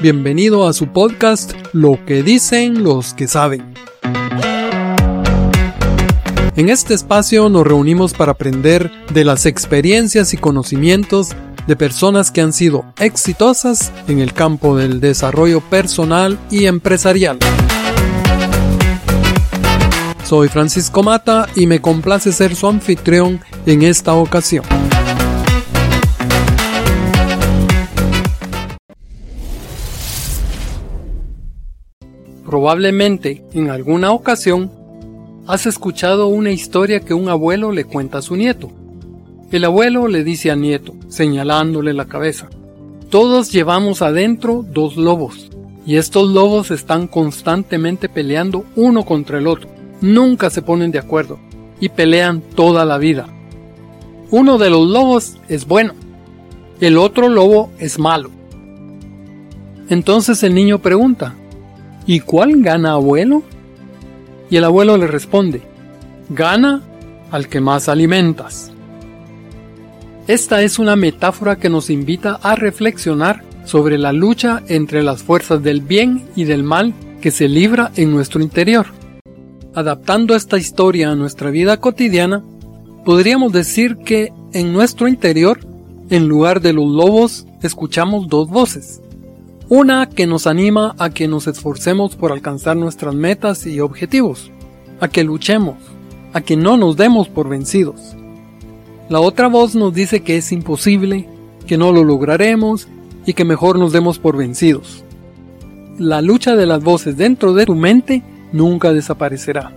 Bienvenido a su podcast Lo que dicen los que saben. En este espacio nos reunimos para aprender de las experiencias y conocimientos de personas que han sido exitosas en el campo del desarrollo personal y empresarial. Soy Francisco Mata y me complace ser su anfitrión en esta ocasión. Probablemente en alguna ocasión has escuchado una historia que un abuelo le cuenta a su nieto. El abuelo le dice al nieto, señalándole la cabeza, todos llevamos adentro dos lobos, y estos lobos están constantemente peleando uno contra el otro, nunca se ponen de acuerdo, y pelean toda la vida. Uno de los lobos es bueno, el otro lobo es malo. Entonces el niño pregunta, ¿Y cuál gana abuelo? Y el abuelo le responde, gana al que más alimentas. Esta es una metáfora que nos invita a reflexionar sobre la lucha entre las fuerzas del bien y del mal que se libra en nuestro interior. Adaptando esta historia a nuestra vida cotidiana, podríamos decir que en nuestro interior, en lugar de los lobos, escuchamos dos voces. Una que nos anima a que nos esforcemos por alcanzar nuestras metas y objetivos, a que luchemos, a que no nos demos por vencidos. La otra voz nos dice que es imposible, que no lo lograremos y que mejor nos demos por vencidos. La lucha de las voces dentro de tu mente nunca desaparecerá.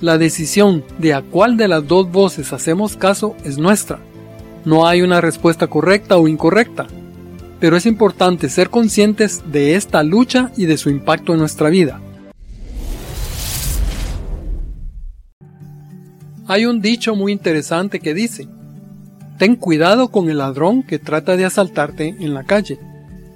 La decisión de a cuál de las dos voces hacemos caso es nuestra. No hay una respuesta correcta o incorrecta, pero es importante ser conscientes de esta lucha y de su impacto en nuestra vida. Hay un dicho muy interesante que dice, ten cuidado con el ladrón que trata de asaltarte en la calle,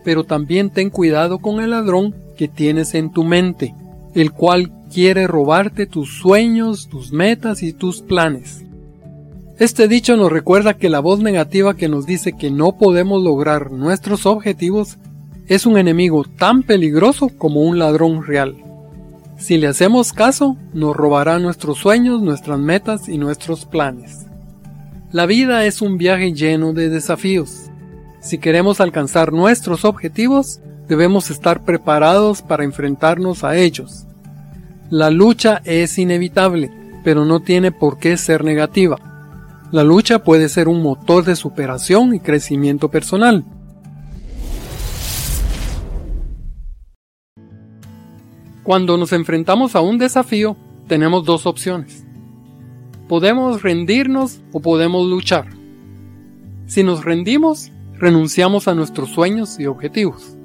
pero también ten cuidado con el ladrón que tienes en tu mente, el cual quiere robarte tus sueños, tus metas y tus planes. Este dicho nos recuerda que la voz negativa que nos dice que no podemos lograr nuestros objetivos es un enemigo tan peligroso como un ladrón real. Si le hacemos caso, nos robará nuestros sueños, nuestras metas y nuestros planes. La vida es un viaje lleno de desafíos. Si queremos alcanzar nuestros objetivos, debemos estar preparados para enfrentarnos a ellos. La lucha es inevitable, pero no tiene por qué ser negativa. La lucha puede ser un motor de superación y crecimiento personal. Cuando nos enfrentamos a un desafío, tenemos dos opciones. Podemos rendirnos o podemos luchar. Si nos rendimos, renunciamos a nuestros sueños y objetivos.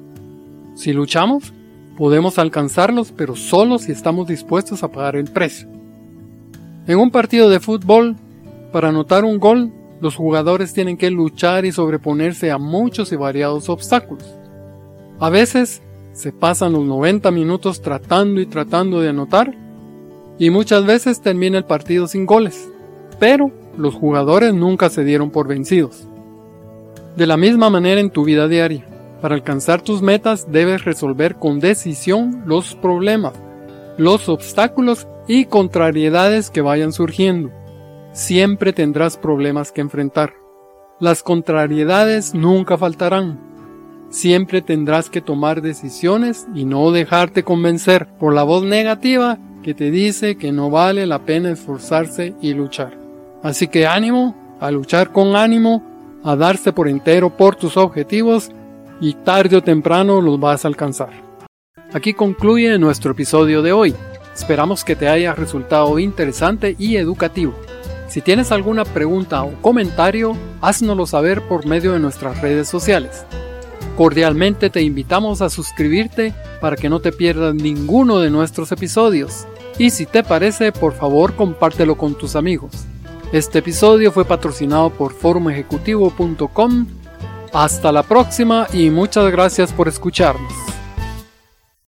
Si luchamos, podemos alcanzarlos, pero solo si estamos dispuestos a pagar el precio. En un partido de fútbol, para anotar un gol, los jugadores tienen que luchar y sobreponerse a muchos y variados obstáculos. A veces se pasan los 90 minutos tratando y tratando de anotar y muchas veces termina el partido sin goles, pero los jugadores nunca se dieron por vencidos. De la misma manera en tu vida diaria, para alcanzar tus metas debes resolver con decisión los problemas, los obstáculos y contrariedades que vayan surgiendo siempre tendrás problemas que enfrentar. Las contrariedades nunca faltarán. Siempre tendrás que tomar decisiones y no dejarte convencer por la voz negativa que te dice que no vale la pena esforzarse y luchar. Así que ánimo, a luchar con ánimo, a darse por entero por tus objetivos y tarde o temprano los vas a alcanzar. Aquí concluye nuestro episodio de hoy. Esperamos que te haya resultado interesante y educativo. Si tienes alguna pregunta o comentario, háznoslo saber por medio de nuestras redes sociales. Cordialmente te invitamos a suscribirte para que no te pierdas ninguno de nuestros episodios. Y si te parece, por favor compártelo con tus amigos. Este episodio fue patrocinado por forumejecutivo.com. Hasta la próxima y muchas gracias por escucharnos.